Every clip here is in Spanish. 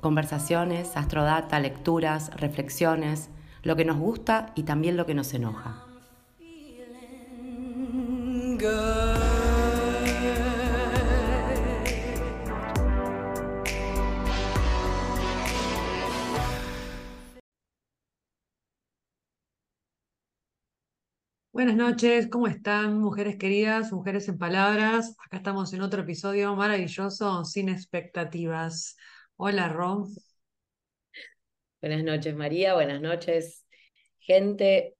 Conversaciones, astrodata, lecturas, reflexiones, lo que nos gusta y también lo que nos enoja. Buenas noches, ¿cómo están, mujeres queridas, mujeres en palabras? Acá estamos en otro episodio maravilloso, sin expectativas. Hola, Rom. Buenas noches, María, buenas noches, gente.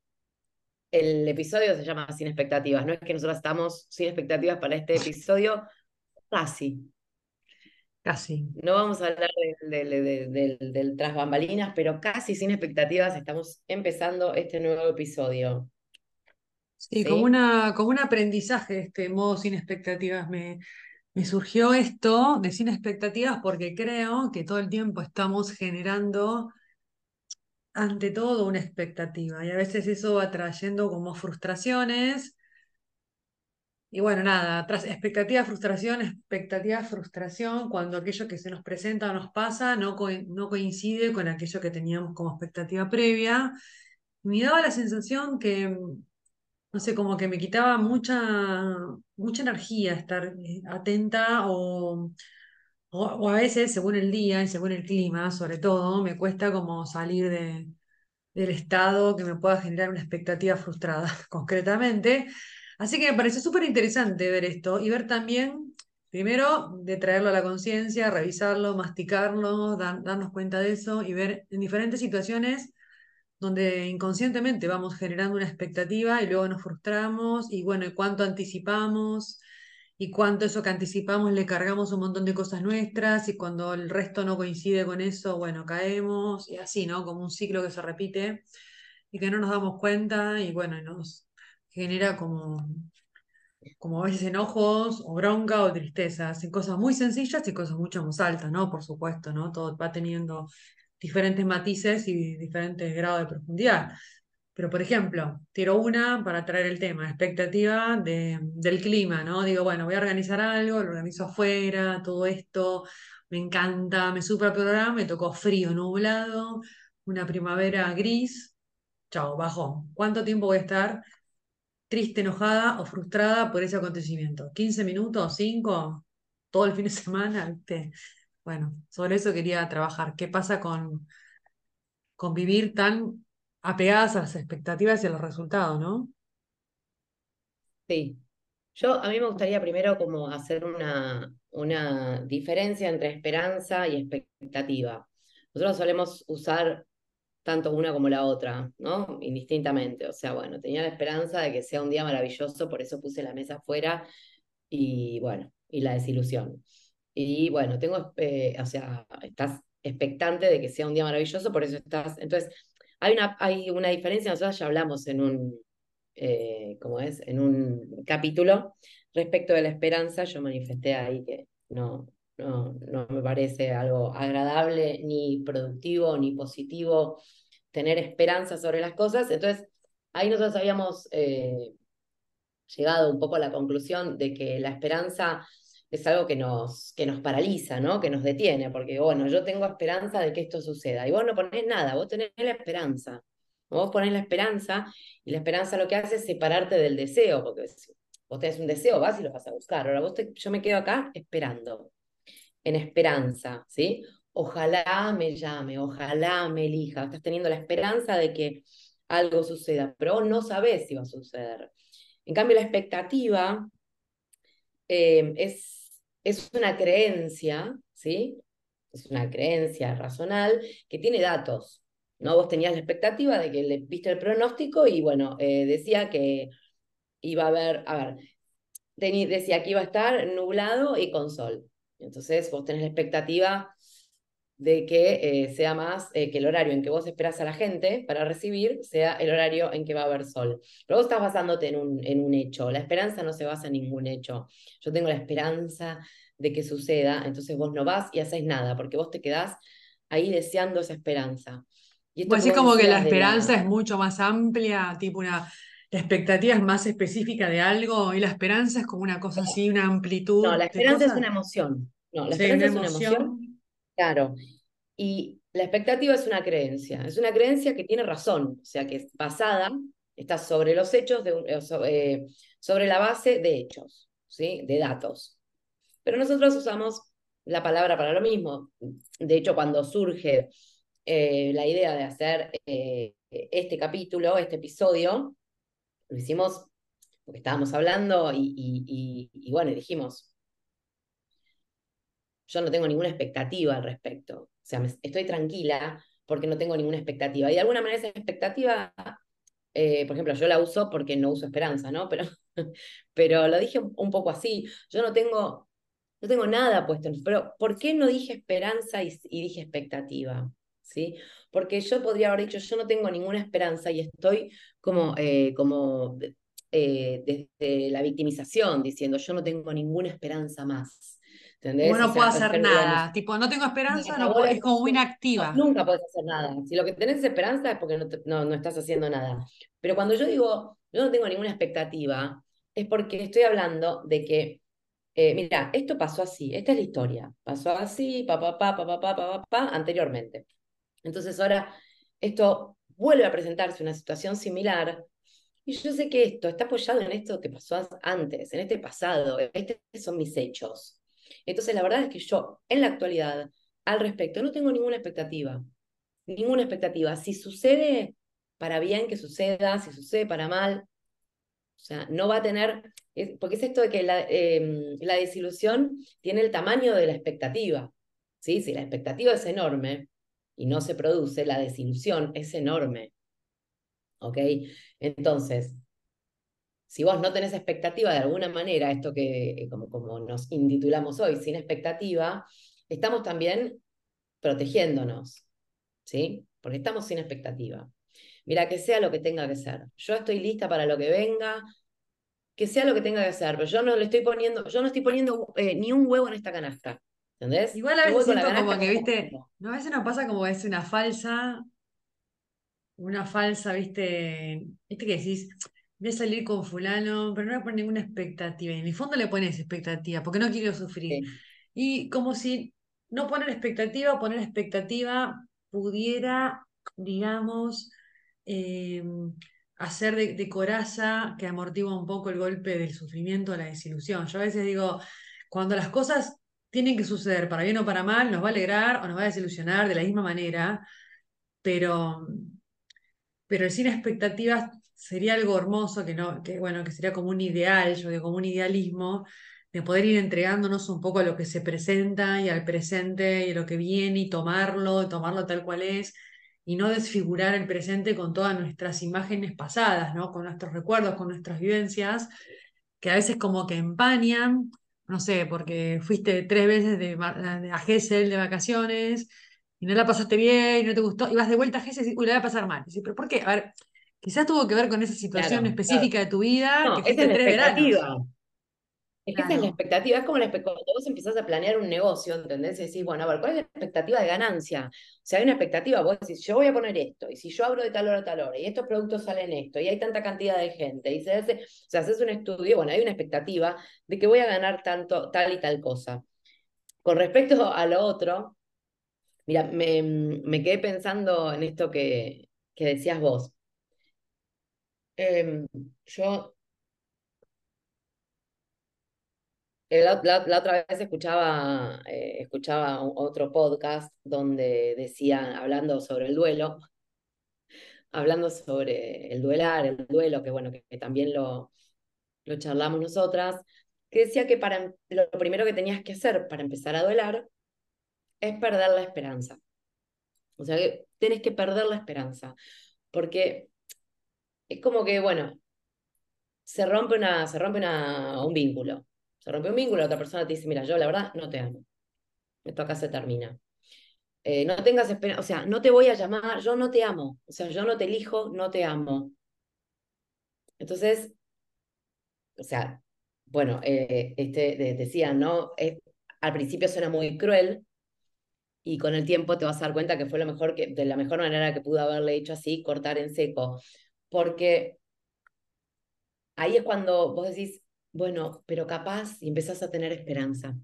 El episodio se llama Sin expectativas, no es que nosotros estamos sin expectativas para este episodio, casi. Casi. No vamos a hablar del, tras bambalinas, pero casi sin expectativas estamos empezando este nuevo episodio. Sí, Como, una, como un aprendizaje, este modo sin expectativas. Me, me surgió esto de sin expectativas porque creo que todo el tiempo estamos generando ante todo una expectativa y a veces eso va trayendo como frustraciones. Y bueno, nada, tras expectativa, frustración, expectativa, frustración, cuando aquello que se nos presenta o nos pasa no, no coincide con aquello que teníamos como expectativa previa. Me daba la sensación que no sé, como que me quitaba mucha, mucha energía estar eh, atenta o, o, a veces, según el día y según el clima, sobre todo, me cuesta como salir de, del estado que me pueda generar una expectativa frustrada, concretamente. Así que me pareció súper interesante ver esto y ver también, primero, de traerlo a la conciencia, revisarlo, masticarlo, darnos cuenta de eso y ver en diferentes situaciones donde inconscientemente vamos generando una expectativa y luego nos frustramos y bueno, cuánto anticipamos y cuánto eso que anticipamos le cargamos un montón de cosas nuestras y cuando el resto no coincide con eso, bueno, caemos y así, ¿no? Como un ciclo que se repite y que no nos damos cuenta y bueno, nos genera como como a veces enojos o bronca o tristezas, en cosas muy sencillas y cosas mucho más altas, ¿no? Por supuesto, ¿no? Todo va teniendo diferentes matices y diferentes grados de profundidad. Pero, por ejemplo, tiro una para traer el tema, expectativa de, del clima, ¿no? Digo, bueno, voy a organizar algo, lo organizo afuera, todo esto, me encanta, me supra programa, me tocó frío, nublado, una primavera gris, chao, bajó. ¿Cuánto tiempo voy a estar triste, enojada o frustrada por ese acontecimiento? ¿15 minutos? ¿5? ¿Todo el fin de semana? Bueno, sobre eso quería trabajar. ¿Qué pasa con, vivir tan apegadas a las expectativas y a los resultados, no? Sí. Yo, a mí me gustaría primero como hacer una, una diferencia entre esperanza y expectativa. Nosotros solemos usar tanto una como la otra, ¿no? Indistintamente. O sea, bueno, tenía la esperanza de que sea un día maravilloso, por eso puse la mesa afuera y bueno, y la desilusión. Y bueno, tengo, eh, o sea, estás expectante de que sea un día maravilloso, por eso estás. Entonces, hay una, hay una diferencia, nosotros ya hablamos en un, eh, ¿cómo es? En un capítulo respecto de la esperanza, yo manifesté ahí que no, no, no me parece algo agradable, ni productivo, ni positivo tener esperanza sobre las cosas. Entonces, ahí nosotros habíamos eh, llegado un poco a la conclusión de que la esperanza es algo que nos, que nos paraliza, ¿no? Que nos detiene, porque bueno, yo tengo esperanza de que esto suceda. Y vos no ponés nada, vos tenés la esperanza. Vos ponés la esperanza y la esperanza lo que hace es separarte del deseo, porque vos tenés un deseo, vas y lo vas a buscar. Ahora vos yo me quedo acá esperando, en esperanza, ¿sí? Ojalá me llame, ojalá me elija. Estás teniendo la esperanza de que algo suceda, pero vos no sabés si va a suceder. En cambio, la expectativa eh, es es una creencia, ¿sí? Es una creencia razonal que tiene datos. ¿no? Vos tenías la expectativa de que le viste el pronóstico y bueno, eh, decía que iba a haber, a ver, decía que iba a estar nublado y con sol. Entonces vos tenés la expectativa de que eh, sea más, eh, que el horario en que vos esperás a la gente para recibir sea el horario en que va a haber sol. Pero vos estás basándote en un, en un hecho. La esperanza no se basa en ningún hecho. Yo tengo la esperanza de que suceda, entonces vos no vas y haces nada, porque vos te quedás ahí deseando esa esperanza. Y pues es como que la esperanza es mucho más amplia, tipo una, la expectativa es más específica de algo y la esperanza es como una cosa así, una amplitud. No, la esperanza es una emoción. No, la esperanza es una emoción. Claro. Y la expectativa es una creencia. Es una creencia que tiene razón, o sea, que es basada, está sobre los hechos, eh, eh, sobre la base de hechos, ¿sí? de datos. Pero nosotros usamos la palabra para lo mismo. De hecho, cuando surge eh, la idea de hacer este capítulo, este episodio, lo hicimos porque estábamos hablando y, bueno, dijimos, yo no tengo ninguna expectativa al respecto. O sea, estoy tranquila porque no tengo ninguna expectativa. Y de alguna manera esa expectativa, eh, por ejemplo, yo la uso porque no uso esperanza, ¿no? Pero, pero lo dije un poco así. Yo no tengo, no tengo nada puesto Pero ¿por qué no dije esperanza y dije expectativa? ¿sí? Porque yo podría haber dicho, yo no tengo ninguna esperanza y estoy como, eh, como eh, desde la victimización, diciendo, yo no tengo ninguna esperanza más. ¿Entendés? no puedo hacer nada, tipo, no tengo esperanza, no, es como inactiva. nunca puedes hacer nada. Si lo que tenés esperanza es porque no, no, no estás haciendo nada. Pero cuando yo digo, yo no tengo ninguna expectativa, es porque estoy hablando de que eh, mira, esto pasó así, esta es la historia, pasó así, pa, pa, pa, pa, pa, pa, pa, pa, anteriormente. Entonces ahora esto vuelve a presentarse una situación similar y yo sé que esto está apoyado en esto que pasó antes, en este pasado, estos son mis hechos. Entonces la verdad es que yo en la actualidad al respecto no tengo ninguna expectativa, ninguna expectativa. Si sucede para bien que suceda, si sucede para mal, o sea, no va a tener, porque es esto de que la, em, la desilusión tiene el tamaño de la expectativa. ¿sí? Si la expectativa es enorme, y no se produce, la desilusión es enorme. ¿Ok? Entonces, si vos no tenés expectativa de alguna manera, esto que como, como nos intitulamos hoy, sin expectativa, estamos también protegiéndonos, ¿sí? Porque estamos sin expectativa. Mira, que sea lo que tenga que ser. Yo estoy lista para lo que venga, que sea lo que tenga que ser, pero yo no le estoy poniendo, yo no estoy poniendo eh, ni un huevo en esta canasta. ¿Entendés? Igual a veces siento como que, viste, no, a veces nos pasa como es una falsa, una falsa, viste, viste que decís, voy a salir con fulano, pero no a poner ninguna expectativa. Y en el fondo le pones expectativa, porque no quiero sufrir. Y como si no poner expectativa, poner expectativa pudiera, digamos, em, hacer de, de, coraza que amortigua un poco el golpe del sufrimiento, la desilusión. Yo a veces digo, cuando las cosas tienen que suceder para bien o para mal, nos va a alegrar o nos va a desilusionar de la misma manera, pero, pero sin expectativas sería algo hermoso, que, no, que, bueno, que sería como un ideal, yo digo, como un idealismo, de poder ir entregándonos un poco a lo que se presenta y al presente y a lo que viene y tomarlo, tomarlo tal cual es y no desfigurar el presente con todas nuestras imágenes pasadas, ¿no? con nuestros recuerdos, con nuestras vivencias, que a veces como que empañan no sé, porque fuiste tres veces de, a Gessel de vacaciones y no la pasaste bien, y no te gustó, y vas de vuelta a Gessel y uy, la voy a pasar mal. ¿Pero por qué? A ver, quizás tuvo que ver con esa situación específica de tu vida, que fuiste tres veranos. Es que esa es la expectativa, es como la, cuando vos empezás a planear un negocio, ¿entendés? Y decís, bueno, a ver, ¿cuál es la expectativa de ganancia? O sea, hay una expectativa, vos decís, yo voy a poner esto, y si yo abro de tal hora a tal hora, y estos productos salen esto, y hay tanta cantidad de gente, y se hace, o sea, haces un estudio, bueno, hay una expectativa de que voy a ganar tanto, tal y tal cosa. Con respecto a lo otro, mira, me, me quedé pensando en esto que, que decías vos. Em, yo Eh, la, otra vez escuchaba, eh, escuchaba otro podcast donde decían, hablando sobre el duelo, hablando sobre el duelar, el duelo, que bueno, que, también lo, lo charlamos nosotras, que decía que para, lo primero que tenías que hacer para empezar a duelar es perder la esperanza. O sea, que tienes que perder la esperanza, porque es como que, bueno, se rompe, una, se rompe una, un vínculo se rompe un vínculo, la otra persona te dice, mira, yo la verdad no te amo. Esto acá se termina. eh, no tengas esperanza, o sea, no te voy a llamar, yo no te amo, o sea, yo no te elijo, no te amo. Entonces, o sea, bueno, eh, este, decía, ¿no? al principio suena muy cruel y con el tiempo te vas a dar cuenta que fue lo mejor que, de la mejor manera que pudo haberle hecho así, cortar en seco. Porque ahí es cuando vos decís, bueno, pero capaz y empezás a tener esperanza.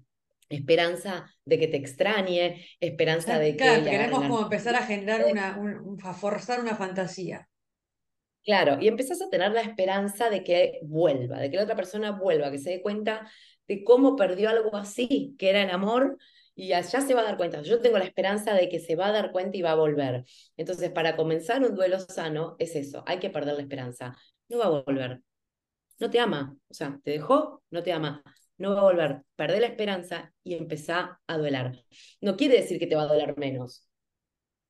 Esperanza de que te extrañe, esperanza de que. Claro, queremos como empezar a generar una, a forzar una fantasía. Claro, y empezás a tener la esperanza de que vuelva, de que la otra persona vuelva, que se dé cuenta de cómo perdió algo así, que era el amor, y allá se va a dar cuenta. Yo tengo la esperanza de que se va a dar cuenta y va a volver. Entonces, para comenzar un duelo sano es eso, hay que perder la esperanza. No va a volver. No te ama. O sea, te dejó, no te ama. No va a volver. Perdé la esperanza y empezá a doler. No quiere decir que te va a doler menos,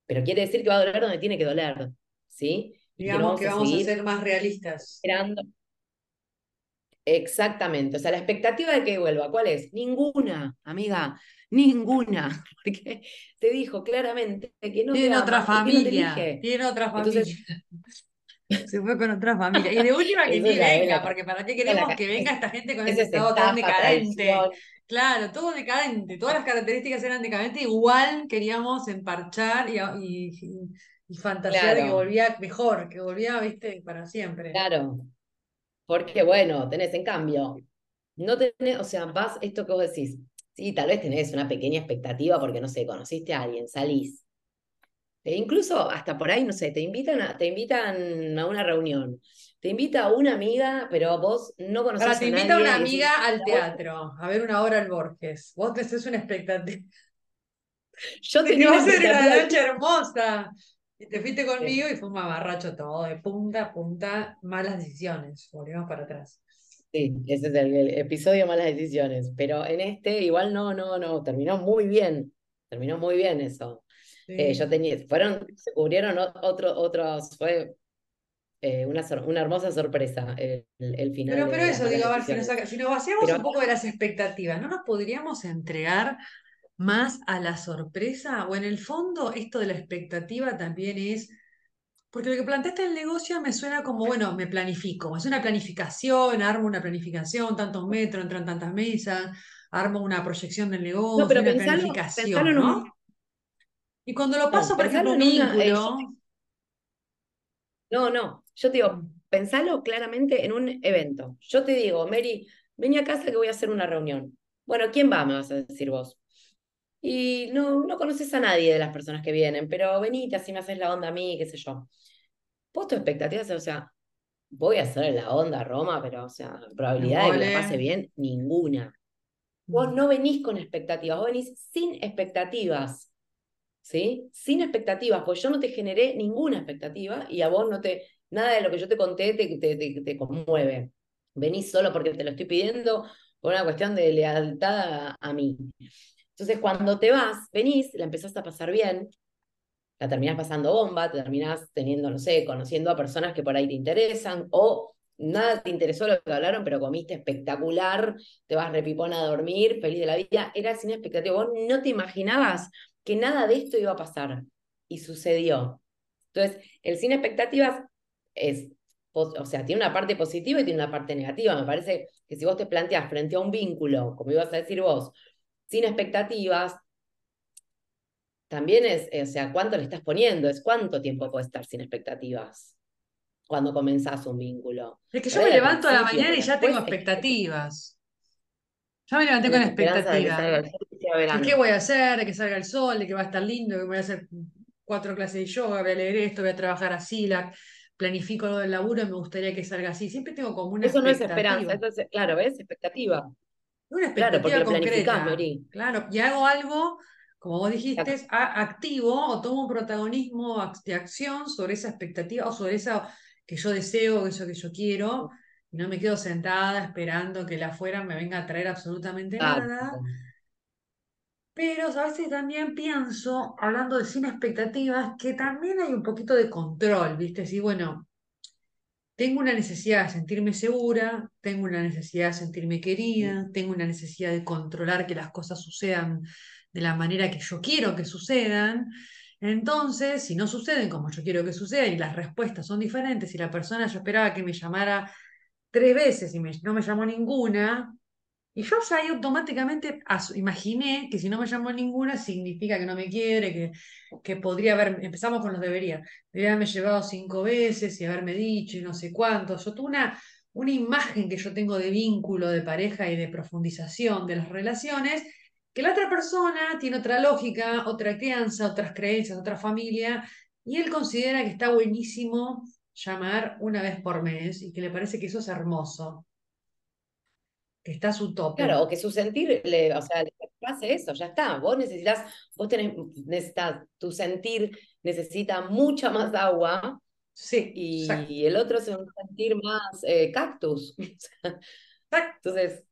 pero quiere decir que va a doler donde tiene que doler. ¿Sí? Digamos que vamos a, ser más realistas. Esperando. Exactamente. O sea, la expectativa de que vuelva, ¿cuál es? Ninguna, amiga, ninguna. Porque te dijo claramente que no tiene otra familia. tiene otra familia. Se fue con otra familia. Y de última que ni venga, porque ¿para qué queremos que venga esta gente con ese estado tan decadente? Claro, todo decadente, todas las características eran decadentes, igual queríamos emparchar y, y fantasear de que volvía mejor, que volvía, viste, para siempre. Claro. Porque bueno, tenés en cambio, no tenés, o sea, vas, esto que vos decís, sí, tal vez tenés una pequeña expectativa porque, no sé, conociste a alguien, salís. E incluso hasta por ahí, no sé, te invitan a, te invitan a una reunión. Te invita a una amiga, pero vos no conoces a nadie. Te invita una amiga al teatro, a ver una obra al Borges. Vos te haces una expectativa. Yo tenía una expectativa. una noche hermosa. Y te fuiste conmigo y fue un mamarracho todo, de punta a punta, malas decisiones. Volvemos para atrás. Sí, ese es el, episodio malas decisiones. Pero en este igual no, no, no, terminó muy bien. Terminó muy bien eso. Eh, yo tenía, fueron, se cubrieron otros, otros, fue eh, una, una hermosa sorpresa el, el final. Pero, pero eso, digo, a ver, si nos, si nos vaciamos un poco de las expectativas, ¿no nos podríamos entregar más a la sorpresa? O en el fondo, esto de la expectativa también es. Porque lo que planteaste el negocio me suena como, bueno, me planifico. Es una planificación, armo una planificación, tantos metros, entran tantas mesas, armo una proyección del negocio, no, pero una planificación, ¿no? Y cuando lo paso, por ejemplo, un vínculo. no, no. Yo te digo, pensalo claramente en un evento. Yo te digo, Mary, vení a casa que voy a hacer una reunión. Bueno, ¿quién va? Me vas a decir vos y no, no conoces a nadie de las personas que vienen, pero venite, así me haces la onda a mí, qué sé yo. Vos tu expectativa, o sea, voy a hacer la onda a Roma, pero, o sea, probabilidad de que la pase bien, ninguna. Vos mm. no venís con expectativas, vos venís sin expectativas, ¿sí? Sin expectativas, pues yo no te generé ninguna expectativa y a vos no te, nada de lo que yo te conté te, te, te, conmueve. Venís solo porque te lo estoy pidiendo por una cuestión de lealtad a mí. Entonces, cuando te vas, venís, la empezás a pasar bien, la terminás pasando bomba, te terminás teniendo, no sé, conociendo a personas que por ahí te interesan, o nada te interesó lo que hablaron, pero comiste espectacular, te vas repipona a dormir, feliz de la vida, era sin expectativa. Vos no te imaginabas que nada de esto iba a pasar, y sucedió. Entonces, el sin expectativas es, o sea, tiene una parte positiva y tiene una parte negativa. Me parece que si vos te planteás frente a un vínculo, como ibas a decir vos, sin expectativas, también es, eh, o sea, cuánto le estás poniendo, es cuánto tiempo puedes estar sin expectativas cuando comenzás un vínculo. Es que yo me levanto a la mañana y ya tengo expectativas. Ya me levanté con expectativas. ¿Qué voy a hacer? De que salga el sol, de que va a estar lindo, de que voy a hacer cuatro clases de yoga, voy a leer esto, voy a trabajar así, la, planifico lo del laburo y me gustaría que salga así. Siempre tengo como una Eso no es esperanza, claro, ¿ves? Expectativa. Una expectativa concreta. Claro, y hago algo, como vos dijiste, activo o tomo un protagonismo de acción sobre esa expectativa o sobre eso que yo deseo, eso que yo quiero, y no me quedo sentada esperando que la afuera me venga a traer absolutamente nada. Pero a veces también pienso, hablando de sin expectativas, que también hay un poquito de control, ¿viste? Si, bueno, tengo una necesidad de sentirme segura, tengo una necesidad de sentirme querida, tengo una necesidad de controlar que las cosas sucedan de la manera que yo quiero que sucedan. Entonces, si no suceden como yo quiero que sucedan y las respuestas son diferentes, y la persona yo esperaba que me llamara tres veces y no me llamó ninguna, y yo ya ahí automáticamente imaginé que si no me llamó ninguna significa que no me quiere, que, que podría haber, empezamos con los debería, debería haberme llevado cinco veces y haberme dicho y no sé cuánto. Yo tuve una, una imagen que yo tengo de vínculo, de pareja y de profundización de las relaciones, que la otra persona tiene otra lógica, otra crianza, otras creencias, otra familia, y él considera que está buenísimo llamar una vez por mes y que le parece que eso es hermoso que está su tope. Claro, o que su sentir, le, o sea, le pase eso, ya está. Vos necesitas, vos tenés, necesitas, tu sentir necesita mucha más agua. Sí. Y, el otro es un sentir más eh, cactus. Entonces,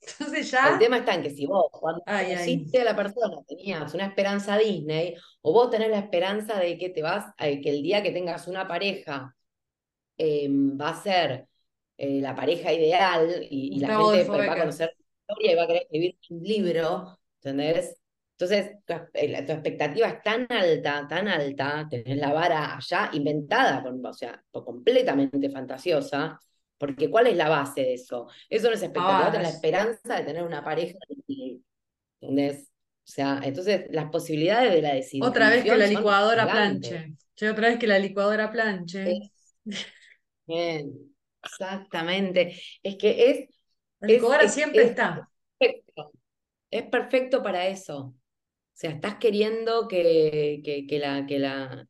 entonces ya. El tema está en que si vos, cuando conociste a la persona, tenías una esperanza Disney, o vos tenés la esperanza de que te vas, que el día que tengas una pareja em, va a ser eh, la pareja ideal y, la gente va a conocer la historia y va a querer escribir un libro, ¿entendés? Entonces, eh, tu, expectativa es tan alta, tan alta, tenés la vara ya inventada, o sea, completamente fantasiosa, porque ¿cuál es la base de eso? Eso no es expectativa, es la esperanza de tener una pareja, ¿entendés? O sea, entonces las posibilidades de la decisión. Otra vez que la licuadora planche. otra vez que la licuadora planche. Bien. Exactamente. Es que es. El siempre está. Perfecto. Es perfecto para eso. O sea, estás queriendo que, que, que, la, que, la,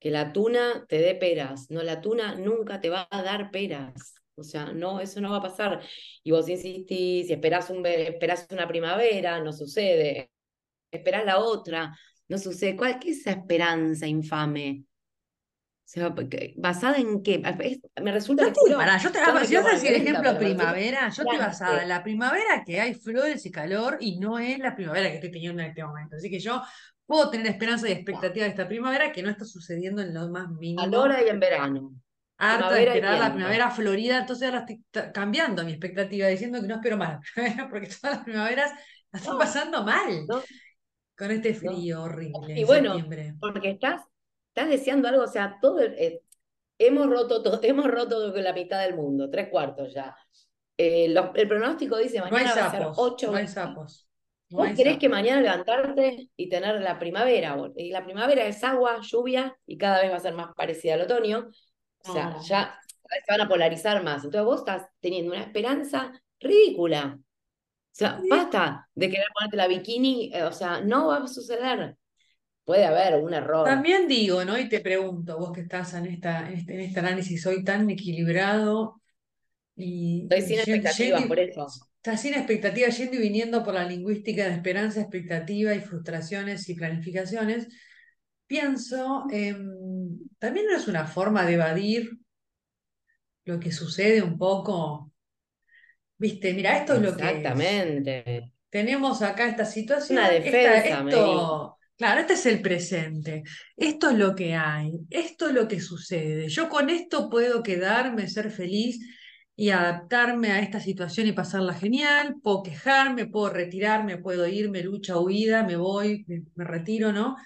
que la tuna te dé peras. No, la tuna nunca te va a dar peras. O sea, no, eso no va a pasar. Y vos insistís, y esperás, un, esperás una primavera, no sucede. Esperás la otra, no sucede. ¿Cuál es esa esperanza infame? ¿Basada en qué? Me resulta que. yo te, si vas a decir ejemplo primavera, yo estoy basada en la primavera que hay flores y calor y no es la primavera que estoy teniendo en este momento. Así que yo puedo tener esperanza y expectativa de esta primavera que no está sucediendo en lo más mínimo. Ahora y en verano. Harta de esperar la primavera florida, entonces ahora estoy cambiando mi expectativa, diciendo que no espero más porque todas las primaveras la están pasando mal. Con este frío horrible. Y bueno, porque estás estás deseando algo, o sea, todo eh, hemos roto todo, hemos roto la mitad del mundo, tres cuartos ya. Eh, el pronóstico dice mañana va a ser ocho. No sapos. ¿Vos crees que mañana levantarte y tener la primavera? Y la primavera es agua, lluvia y cada vez va a ser más parecida al otoño. O sea, ya se van a polarizar más. Entonces vos estás teniendo una esperanza ridícula. O sea, basta de querer ponerte la bikini, eh, o sea, no va a suceder puede haber un error. También digo, ¿no? Y te pregunto, vos que estás en, esta, en, este, este análisis hoy tan equilibrado y... Estoy sin expectativas, por eso. Estás sin expectativas, yendo y viniendo por la lingüística de esperanza, expectativa y frustraciones y planificaciones. Pienso, también no es una forma de evadir lo que sucede un poco. Viste, mira, esto es lo que. Exactamente. Tenemos acá esta situación. Una defensa, esto, Claro, este es el presente. Esto es lo que hay. Esto es lo que sucede. Yo con esto puedo quedarme, ser feliz y adaptarme a esta situación y pasarla genial. Puedo quejarme, puedo retirarme, puedo irme, lucha, huida, me voy, me, retiro, ¿no?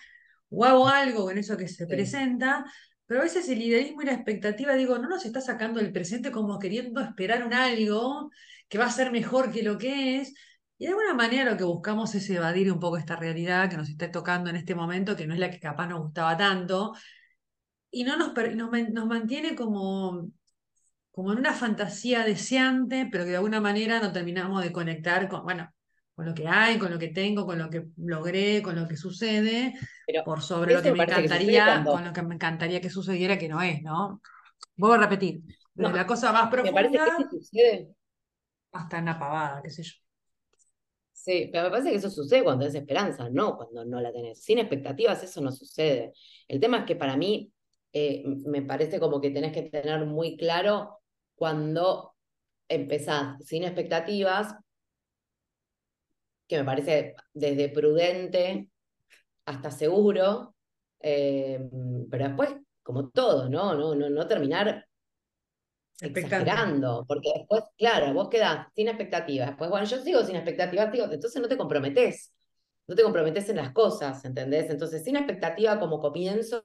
O hago algo con eso que se presenta. Pero a veces el idealismo y la expectativa, digo, no nos está sacando el presente como queriendo esperar un algo que va a ser mejor que lo que es, y de alguna manera lo que buscamos es evadir un poco esta realidad que nos está tocando en este momento, que no es la que capaz nos gustaba tanto, y no nos, nos, mantiene como, como en una fantasía deseante, pero que de alguna manera no terminamos de conectar con, bueno, con lo que hay, con lo que tengo, con lo que logré, con lo que sucede, por sobre lo que me encantaría, con lo que me encantaría que sucediera, que no es, ¿no? Voy a repetir, desde la cosa más profunda me parece que sucede. hasta una pavada, qué sé yo. Sí, pero me parece que eso sucede cuando tenés esperanza, no cuando no la tenés. Sin expectativas eso no sucede. El tema es que para mí eh, me parece como que tenés que tener muy claro cuando empezás sin expectativas, que me parece desde prudente hasta seguro, eh, pero después, como todo, ¿no? No, no, no terminar exagerando, porque después, claro, vos quedás sin expectativas, después, bueno, yo sigo sin expectativas, digo, entonces no te comprometes. no te comprometes en las cosas, ¿entendés? Entonces, sin expectativa como comienzo,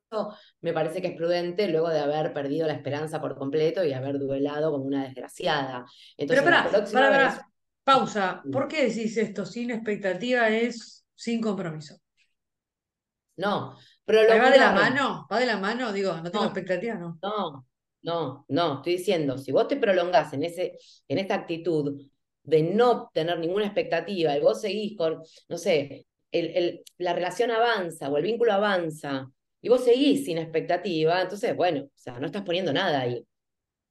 me parece que es prudente luego de haber perdido la esperanza por completo y haber duelado como una desgraciada. Entonces, Pero para, pausa, ¿por qué decís esto? Sin expectativa es sin compromiso. No, pero lo ¿Va de la mano? ¿Va de la mano? Digo, no tengo expectativa, no. No, no, no, estoy diciendo, si vos te prolongás en, ese, en esta actitud de no tener ninguna expectativa y vos seguís con, no sé, el, la relación avanza o el vínculo avanza y vos seguís sin expectativa, entonces, bueno, o sea, no estás poniendo nada ahí.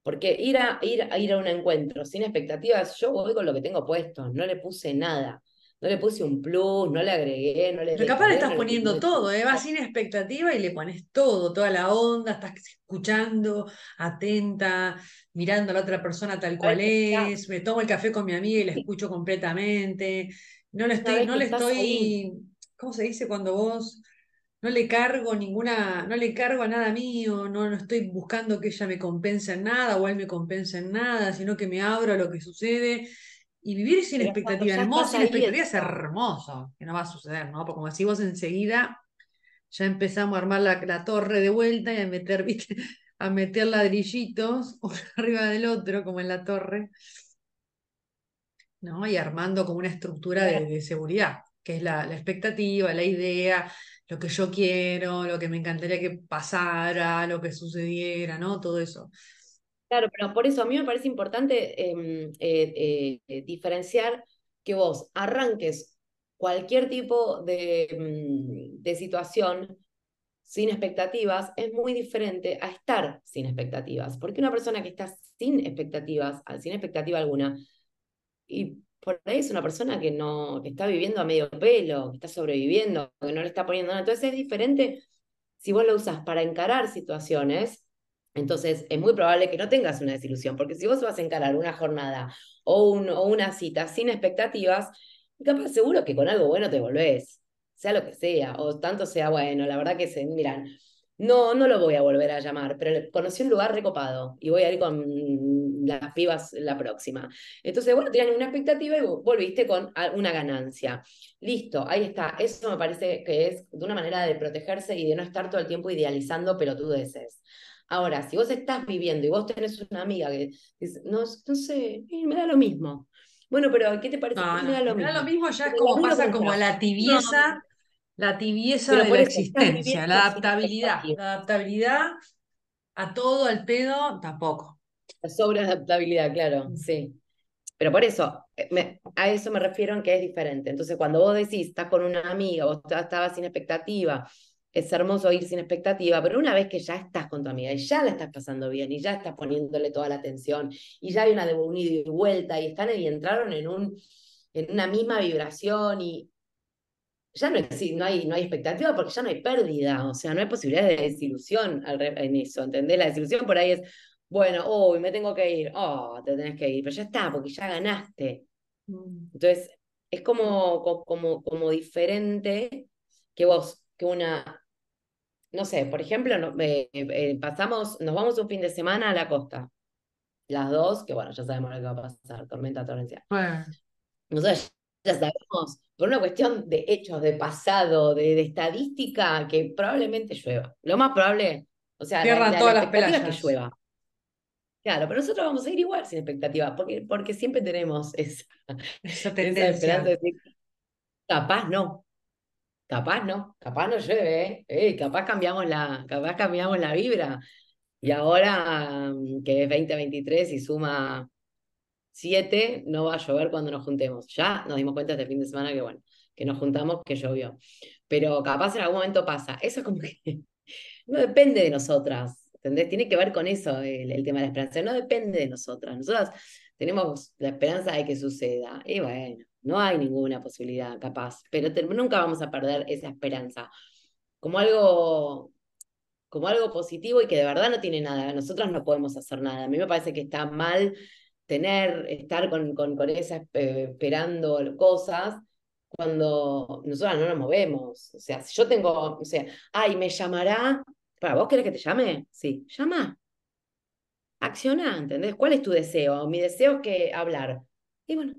Porque ir a, ir, a ir a un encuentro sin expectativas, yo voy con lo que tengo puesto, no le puse nada. No le puse un plus, no le agregué, no le. Pero capaz le estás poniendo todo, ¿eh? vas sin expectativa y le pones todo, toda la onda, estás escuchando, atenta, mirando a la otra persona tal cual es, me tomo el café con mi amiga y la escucho completamente. No le estoy, no le estoy, ¿cómo se dice cuando vos no le cargo ninguna, no le cargo a nada mío, no, no estoy buscando que ella me compense en nada o él me compense en nada, sino que me abro a lo que sucede. Y vivir sin expectativa, en modo sin expectativa es hermoso, que no va a suceder, ¿no? Porque como si vos enseguida ya empezamos a armar la, torre de vuelta y a meter, ¿viste? a meter ladrillitos uno arriba del otro, como en la torre. ¿no? Y armando como una estructura de, seguridad, que es la, expectativa, la idea, lo que yo quiero, lo que me encantaría que pasara, lo que sucediera, ¿no? Todo eso. Claro, pero por eso a mí me parece importante em, eh, eh, diferenciar que vos arranques cualquier tipo de, mm, de situación sin expectativas es muy diferente a estar sin expectativas, porque una persona que está sin expectativas, sin expectativa alguna, y por ahí es una persona que no, que está viviendo a medio pelo, que está sobreviviendo, que no le está poniendo nada. Entonces es diferente si vos lo usas para encarar situaciones, entonces es muy probable que no tengas una desilusión, porque si vos vas a encarar una jornada o, una cita sin expectativas, capaz seguro que con algo bueno te volvés, sea lo que sea, o tanto sea bueno, la verdad que se, miran, no, no lo voy a volver a llamar, pero conocí un lugar recopado y voy a ir con las pibas la próxima. Entonces, bueno, tenían una expectativa y volviste con una ganancia. Listo, ahí está. Eso me parece que es de una manera de protegerse y de no estar todo el tiempo idealizando pelotudeces. Ahora, si vos estás viviendo y vos tenés una amiga que dice, no, no sé, me da lo mismo. Bueno, pero ¿qué te parece? me, da lo, me da lo mismo. ya es como pasa como la tibieza la tibieza de la existencia, la adaptabilidad. La adaptabilidad a todo, al pedo, tampoco. La sobreadaptabilidad, claro, sí. Pero por eso, eh, a eso me refiero en que es diferente. Entonces, cuando vos decís, estás con una amiga, vos estabas sin expectativa, es hermoso ir sin expectativa, pero una vez que ya estás con tu amiga y ya la estás pasando bien y ya estás poniéndole toda la atención y ya hay una de un y vuelta y están y entraron en, un, en una misma vibración y ya no, no, hay, no hay expectativa porque ya no hay pérdida, o sea, no hay posibilidad de desilusión en eso, ¿entendés? La desilusión por ahí es, bueno, hoy me tengo que ir, oh, te tenés que ir, pero ya está, porque ya ganaste. Mm. Entonces, es como, como, como diferente que vos, que una, no sé, por ejemplo, eh, eh, pasamos, nos vamos un fin de semana a la costa, las dos, que bueno, ya sabemos lo que va a pasar, tormenta torrencial. Bueno. Nosotros ya sabemos por una cuestión de hechos, de pasado, de, estadística, que probablemente llueva. Lo más probable, o sea, la, todas las expectativa es que llueva. Claro, pero nosotros vamos a ir igual sin expectativa, porque, porque siempre tenemos esa, esperanza de decir, capaz no, capaz no, capaz no llueve, ¿eh? capaz cambiamos la, capaz cambiamos la vibra. Y ahora mm, que es 2023 y suma 7 no va a llover cuando nos juntemos. Ya nos dimos cuenta este fin de semana que, bueno, que nos juntamos, que llovió. Pero capaz en algún momento pasa. Eso es como que no depende de nosotras, ¿entendés? Tiene que ver con eso el, tema de la esperanza. No depende de nosotras. Nosotras tenemos la esperanza de que suceda. Y bueno, no hay ninguna posibilidad capaz, pero nunca vamos a perder esa esperanza. Como algo como algo positivo y que de verdad no tiene nada. Nosotras no podemos hacer nada. A mí me parece que está mal tener, estar con, con, con esperando cosas cuando nosotros no nos movemos. O sea, si yo tengo, o sea, ay, me llamará, ¿para vos querés que te llame? Sí, llama. Acciona, ¿entendés? ¿Cuál es tu deseo? Mi deseo es que hablar. Y bueno,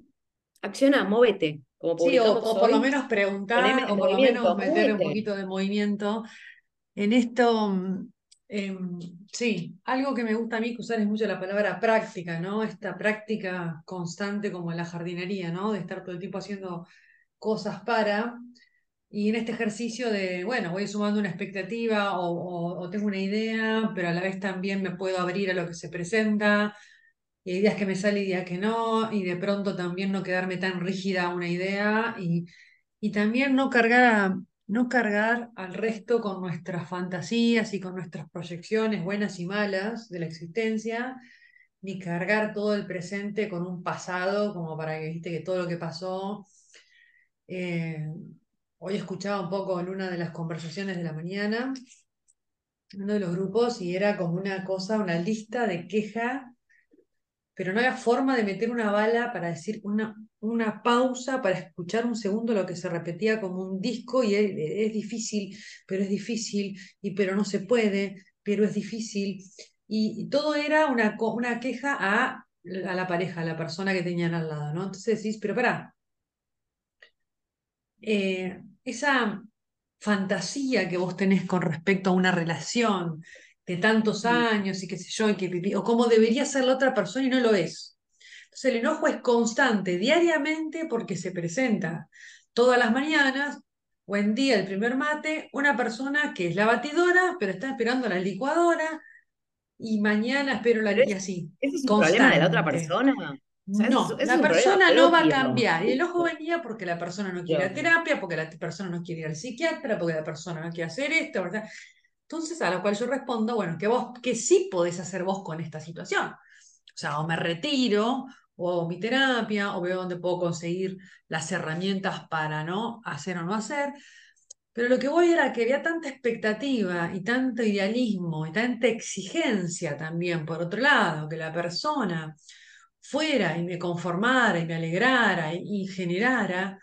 acciona, móvete. Como sí, o, por lo menos preguntar, o por lo menos meter un poquito de movimiento. En esto, em, sí, algo que me gusta a mí que usar es mucho la palabra práctica, ¿no? Esta práctica constante como en la jardinería, ¿no? De estar todo el tiempo haciendo cosas para. Y en este ejercicio de, bueno, voy sumando una expectativa o, tengo una idea, pero a la vez también me puedo abrir a lo que se presenta, y hay días que me sale y días que no, y de pronto también no quedarme tan rígida a una idea y, y también no cargar, no cargar al resto con nuestras fantasías y con nuestras proyecciones buenas y malas de la existencia, ni cargar todo el presente con un pasado como para que viste que todo lo que pasó. Eh, hoy escuchaba un poco en una de las conversaciones de la mañana, uno de los grupos, y era como una cosa, una lista de queja pero no había forma de meter una bala para decir una, una pausa, para escuchar un segundo lo que se repetía como un disco y es, difícil, pero es difícil, y pero no se puede, pero es difícil. Y, todo era una, una queja a, a, la pareja, a la persona que tenían al lado, ¿no? Entonces decís, pero pará, eh, esa fantasía que vos tenés con respecto a una relación, de tantos años y qué sé yo, y que, o cómo debería ser la otra persona y no lo es. Entonces el enojo es constante, diariamente, porque se presenta todas las mañanas, buen día, el primer mate, una persona que es la batidora, pero está esperando la licuadora, y mañana espero la y así. ¿Ese es un problema de la otra persona? no, la persona no va a cambiar. Y el ojo venía porque la persona no quiere ir a terapia, porque la persona no quiere ir al psiquiatra, porque la persona no quiere hacer esto, ¿verdad? Entonces, a lo cual yo respondo, bueno, que vos, que sí podés hacer vos con esta situación. O sea, o me retiro, o hago mi terapia, o veo dónde puedo conseguir las herramientas para no hacer o no hacer. Pero lo que voy era que había tanta expectativa y tanto idealismo y tanta exigencia también, por otro lado, que la persona fuera y me conformara y me alegrara y generara,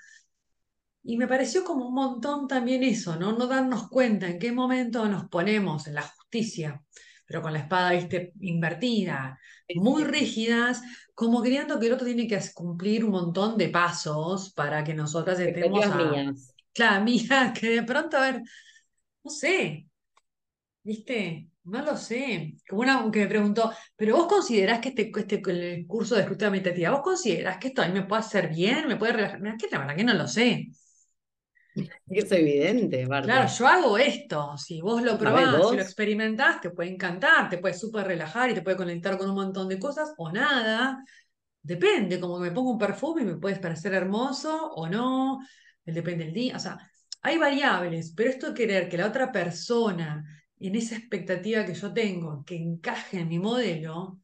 y me pareció como un montón también eso, ¿no? No darnos cuenta en qué momento nos ponemos en la justicia, pero con la espada, viste, invertida, muy rígidas, como creyendo que el otro tiene que cumplir un montón de pasos para que nosotras estemos a... Mías. Claro, mía, que de pronto, a ver, no sé, viste, no lo sé. Como una que me preguntó, pero vos considerás que este, este el curso de escucha meditativa, vos considerás que esto a mí me puede hacer bien, me puede relajar. Mira, que la verdad que no lo sé. Es evidente, Claro, yo hago esto. Si vos lo probás, si lo experimentás, te puede encantar, te puede súper relajar y te puede conectar con un montón de cosas o nada. Depende, como que me pongo un perfume y me puedes parecer hermoso o no. Depende del día. O sea, hay variables, pero esto de querer que la otra persona, en esa expectativa que yo tengo, que encaje en mi modelo,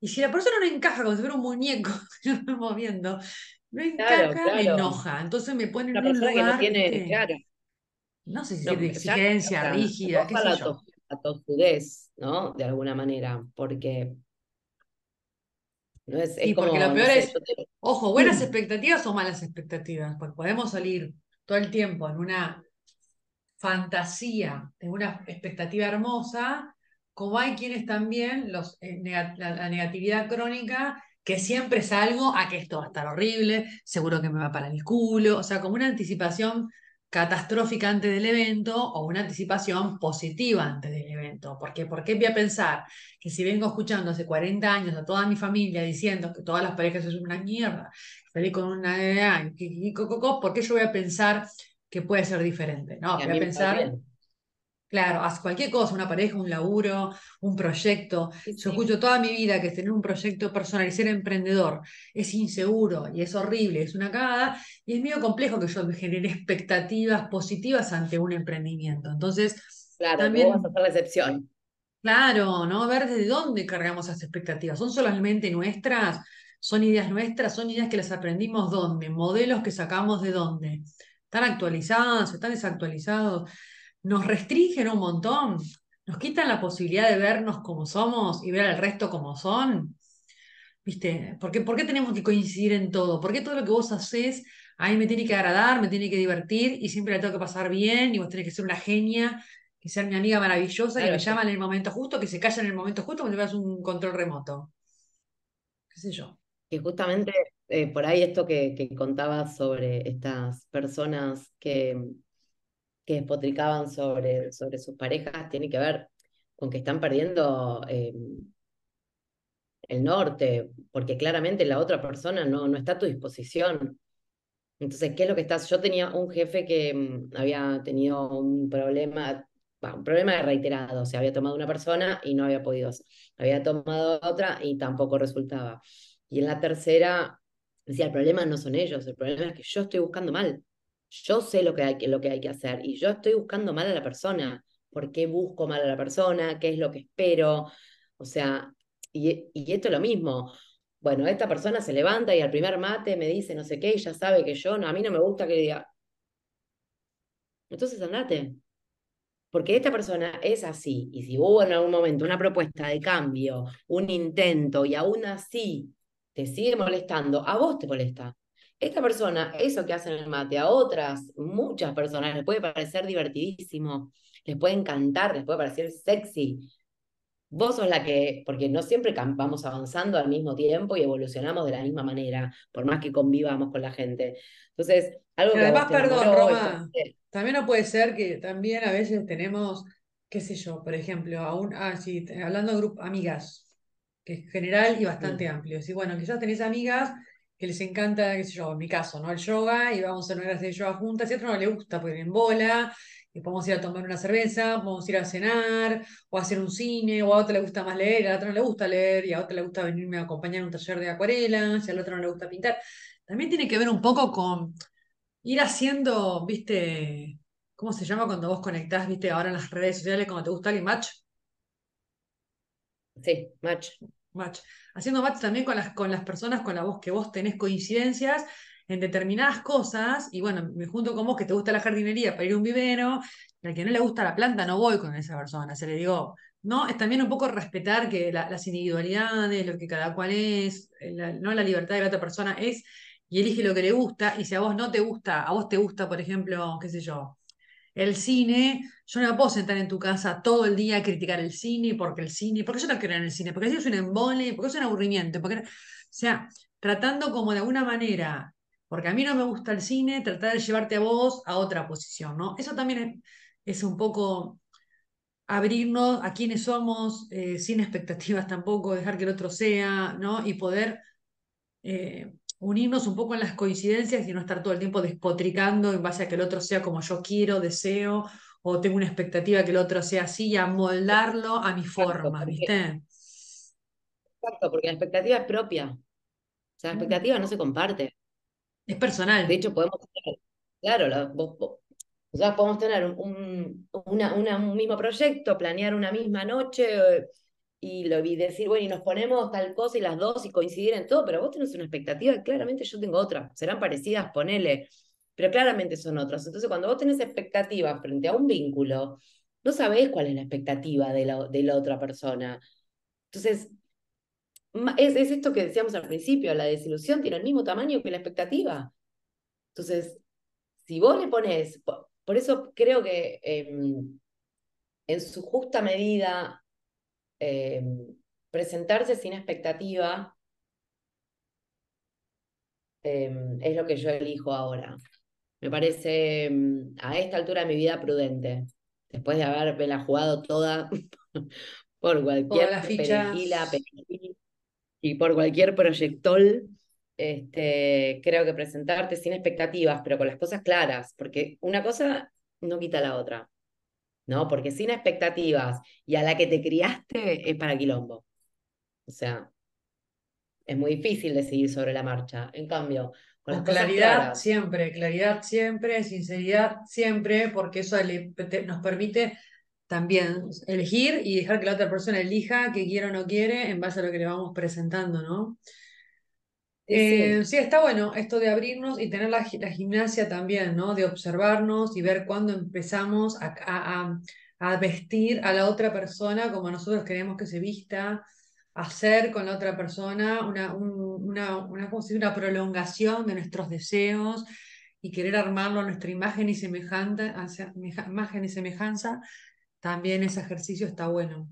y si la persona no encaja como si fuera un muñeco que yo estoy moviendo, me encaja, me enoja. Entonces me pone en un lugar. Que no tiene, claro. No sé si es de exigencia, rígida, qué sé la yo. A tostudez, ¿no? De alguna manera, porque. No es, porque lo peor es. Ojo, buenas expectativas o malas expectativas, porque podemos salir todo el tiempo en una fantasía, en una expectativa hermosa, como hay quienes también, los, eh, la negatividad crónica que siempre salgo a que esto va a estar horrible, seguro que me va para el culo, o sea, como una anticipación catastrófica antes del evento o una anticipación positiva antes del evento. ¿Por qué? Porque voy a pensar que si vengo escuchando hace 40 años a toda mi familia diciendo que todas las parejas son una mierda, salí con una edad, ¿por qué yo voy a pensar que puede ser diferente? No, voy a pensar Claro, haz cualquier cosa, una pareja, un laburo, un proyecto. Yo escucho toda mi vida que tener un proyecto personal y ser emprendedor es inseguro y es horrible, es una cagada, y es medio complejo que yo me genere expectativas positivas ante un emprendimiento. Entonces, claro, también vas a hacer la excepción. Claro, ¿no? Ver desde dónde cargamos esas expectativas. ¿Son solamente nuestras? ¿Son ideas nuestras? ¿Son ideas que las aprendimos dónde? ¿Modelos que sacamos de dónde? ¿Están actualizados? ¿Están desactualizados? Nos restringen un montón, nos quitan la posibilidad de vernos como somos y ver al resto como son. ¿Viste? ¿Por qué, ¿Por qué tenemos que coincidir en todo? ¿Por qué todo lo que vos haces a mí me tiene que agradar, me tiene que divertir y siempre la tengo que pasar bien y vos tenés que ser una genia, que ser mi amiga maravillosa, que me llama en el momento justo, que se calla en el momento justo cuando veas un control remoto? ¿Qué sé yo? que justamente eh, por ahí esto que, que contabas sobre estas personas que, que despotricaban sobre, sobre sus parejas tiene que ver con que están perdiendo eh, el norte, porque claramente la otra persona no, no está a tu disposición. Entonces, ¿qué es lo que estás? Yo tenía un jefe que mm, había tenido un problema, un problema reiterado, o sea, había tomado una persona y no había podido, había tomado otra y tampoco resultaba. Y en la tercera, decía, el problema no son ellos, el problema es que yo estoy buscando mal. Yo sé lo que hay, lo que, hay que hacer y yo estoy buscando mal a la persona. ¿Por qué busco mal a la persona? ¿Qué es lo que espero? O sea, y, y esto es lo mismo. Bueno, esta persona se levanta y al primer mate me dice no sé qué y ya sabe que yo, no, a mí no me gusta que diga. Entonces andate. Porque esta persona es así. Y si hubo en algún momento una propuesta de cambio, un intento y aún así te sigue molestando, a vos te molesta. Esta persona, eso que hace en el mate, a otras, muchas personas les puede parecer divertidísimo, les puede encantar, les puede parecer sexy, Vos sos la que, porque no siempre vamos avanzando al mismo tiempo y evolucionamos de la misma manera, por más que convivamos con la gente. Entonces, algo que... Además, perdón, Roma, también no puede ser que también a veces tenemos, qué sé yo, por ejemplo, aún, ah, hablando de grupo, amigas, que es general y bastante amplio. Sí, bueno, quizás tenés amigas que les encanta, qué sé yo, en mi caso, ¿no? El yoga y vamos a una clase de yoga juntas, y a otro no le gusta, porque en bola, podemos ir a tomar una cerveza, podemos ir a cenar, o a hacer un cine, o a otra le gusta más leer, a la otra no le gusta leer, y a otra le gusta venirme a acompañar en un taller de acuarelas, y a la otra no le gusta pintar. También tiene que ver un poco con ir haciendo, viste, ¿cómo se llama cuando vos conectás, viste, ahora en las redes sociales, cuando te gusta alguien, match? Sí, match. Match. Haciendo match también con las, con las personas con las vos que vos tenés coincidencias en determinadas cosas, y bueno, me junto con vos que te gusta la jardinería para ir a un vivero, al que no le gusta la planta no voy con esa persona, se le digo, ¿no? Es también un poco respetar que las individualidades, lo que cada cual es, no la libertad de la otra persona es, y elige lo que le gusta, y si a vos no te gusta, a vos te gusta, por ejemplo, qué sé yo, el cine, yo no me puedo sentar en tu casa todo el día a criticar el cine, porque el cine, porque yo no creo en el cine, porque es un embole, porque es un aburrimiento, porque, o sea, tratando como de alguna manera porque a mí no me gusta el cine, tratar de llevarte a vos a otra posición, ¿no? Eso también es, un poco abrirnos a quienes somos, eh, sin expectativas tampoco, dejar que el otro sea, ¿no? Y poder eh, unirnos un poco en las coincidencias y no estar todo el tiempo despotricando en base a que el otro sea como yo quiero, deseo, o tengo una expectativa que el otro sea así y amoldarlo a mi forma, ¿viste? Exacto, porque la expectativa es propia. O sea, la expectativa no se comparte. Es personal. De hecho, podemos tener, claro, vos, podemos tener un, un mismo proyecto, planear una misma noche eh, y, lo, y decir, bueno, y nos ponemos tal cosa y las dos y coincidir en todo, pero vos tenés una expectativa, claramente yo tengo otra. Serán parecidas, ponele, pero claramente son otras. Entonces, cuando vos tenés expectativas frente a un vínculo, no sabés cuál es la expectativa de la, de la otra persona. Entonces, es, esto que decíamos al principio, la desilusión tiene el mismo tamaño que la expectativa. Entonces, si vos le pones, por, eso creo que em, en su justa medida, em, presentarse sin expectativa em, es lo que yo elijo ahora. Me parece a esta altura de mi vida prudente, después de haberla jugado toda por cualquier perejila, perejil, y por cualquier proyectol, este, creo que presentarte sin expectativas, pero con las cosas claras, porque una cosa no quita la otra, ¿no? Porque sin expectativas y a la que te criaste es para quilombo. O sea, es muy difícil decidir sobre la marcha. En cambio, con, claridad siempre, claridad siempre, sinceridad siempre, porque eso nos permite también elegir y dejar que la otra persona elija qué quiere o no quiere en base a lo que le vamos presentando, ¿no? Eh, sí. está bueno esto de abrirnos y tener la, gimnasia también, ¿no? De observarnos y ver cuándo empezamos a, vestir a la otra persona como nosotros queremos que se vista, hacer con la otra persona una, una, prolongación de nuestros deseos y querer armarlo a nuestra imagen y semejanza, imagen y semejanza también ese ejercicio está bueno.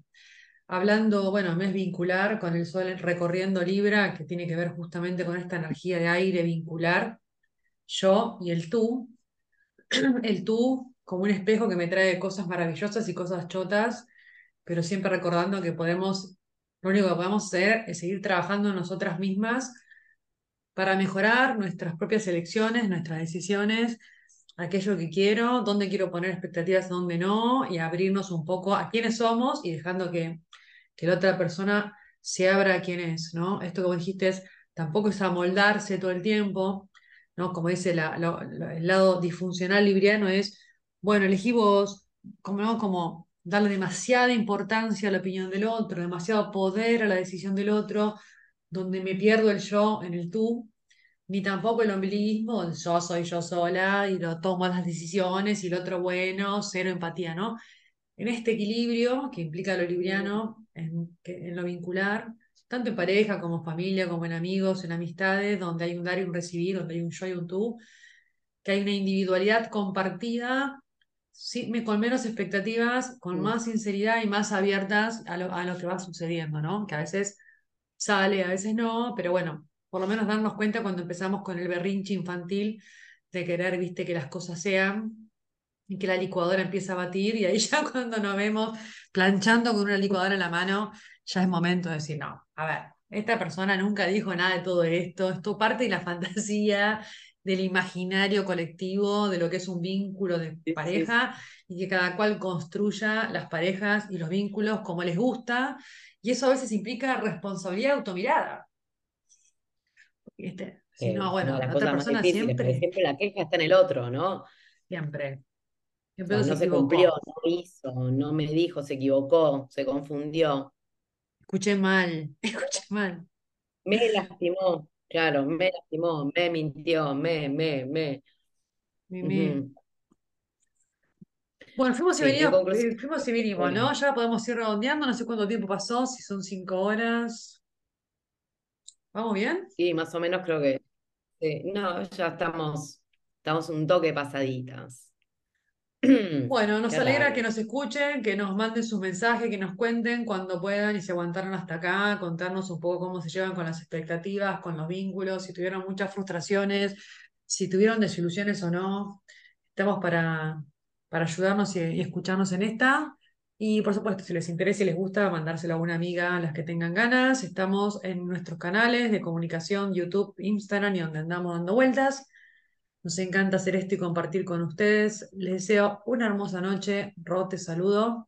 Hablando, bueno, mes vincular con el sol recorriendo Libra, que tiene que ver justamente con esta energía de aire vincular, yo y el tú. El tú como un espejo que me trae cosas maravillosas y cosas chotas, pero siempre recordando que podemos, lo único que podemos hacer es seguir trabajando nosotras mismas para mejorar nuestras propias elecciones, nuestras decisiones, aquello que quiero, dónde quiero poner expectativas, dónde no, y abrirnos un poco a quiénes somos y dejando que, que la otra persona se abra a quién es, ¿no? Esto vos dijiste es, tampoco es amoldarse todo el tiempo, ¿no? Como dice el lado disfuncional libriano es, bueno, elegí vos, como, como darle demasiada importancia a la opinión del otro, demasiado poder a la decisión del otro, donde me pierdo el yo en el tú, ni tampoco el ombliguismo, yo soy yo sola y lo tomo las decisiones y el otro bueno, cero empatía, ¿no? En este equilibrio que implica lo libriano, en, en lo vincular, tanto en pareja como familia, como en amigos, en amistades, donde hay un dar y un recibir, donde hay un yo y un tú, que hay una individualidad compartida, sí, con menos expectativas, con más sinceridad y más abiertas a lo, a lo que va sucediendo, ¿no? Que a veces sale, a veces no, pero bueno, por lo menos darnos cuenta cuando empezamos con el berrinche infantil de querer, viste, que las cosas sean y que la licuadora empieza a batir y ahí ya cuando nos vemos planchando con una licuadora en la mano, ya es momento de decir, no, a ver, esta persona nunca dijo nada de todo esto, esto parte de la fantasía, del imaginario colectivo, de lo que es un vínculo de pareja y que cada cual construya las parejas y los vínculos como les gusta y eso a veces implica responsabilidad automirada. ¿Viste? Si no, bueno, la, otra persona siempre... siempre la queja está en el otro, ¿no? Siempre. no se, cumplió, no hizo, no me dijo, se equivocó, se confundió. Escuché mal, escuché mal. Me lastimó, claro, me lastimó, me mintió, me, me, me. Bueno, fuimos y venimos, eh, fuimos y vinimos, ¿no? Ya podemos ir redondeando, no sé cuánto tiempo pasó, si son cinco horas. ¿Vamos bien? Sí, más o menos creo que. No, ya estamos, estamos un toque pasaditas. Bueno, nos alegra que nos escuchen, que nos manden sus mensajes, que nos cuenten cuando puedan y se aguantaron hasta acá, contarnos un poco cómo se llevan con las expectativas, con los vínculos, si tuvieron muchas frustraciones, si tuvieron desilusiones o no. Estamos para, para ayudarnos y escucharnos en esta. Y por supuesto, si les interesa y les gusta, mandárselo a una amiga a las que tengan ganas. Estamos en nuestros canales de comunicación, YouTube, Instagram y donde andamos dando vueltas. Nos encanta hacer esto y compartir con ustedes. Les deseo una hermosa noche. Ro, te saludo.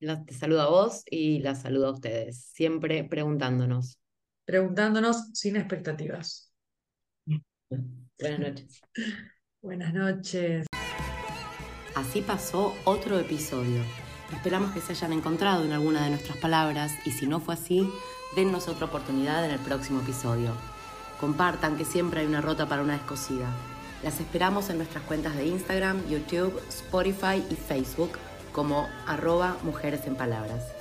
te saludo a vos y la saludo a ustedes, siempre preguntándonos. Preguntándonos sin expectativas. Buenas noches. Buenas noches. Así pasó otro episodio. Esperamos que se hayan encontrado en alguna de nuestras palabras y si no fue así, dennos otra oportunidad en el próximo episodio. Compartan que siempre hay una rota para una descosida. Las esperamos en nuestras cuentas de Instagram, YouTube, Spotify y Facebook como arroba mujeres en palabras.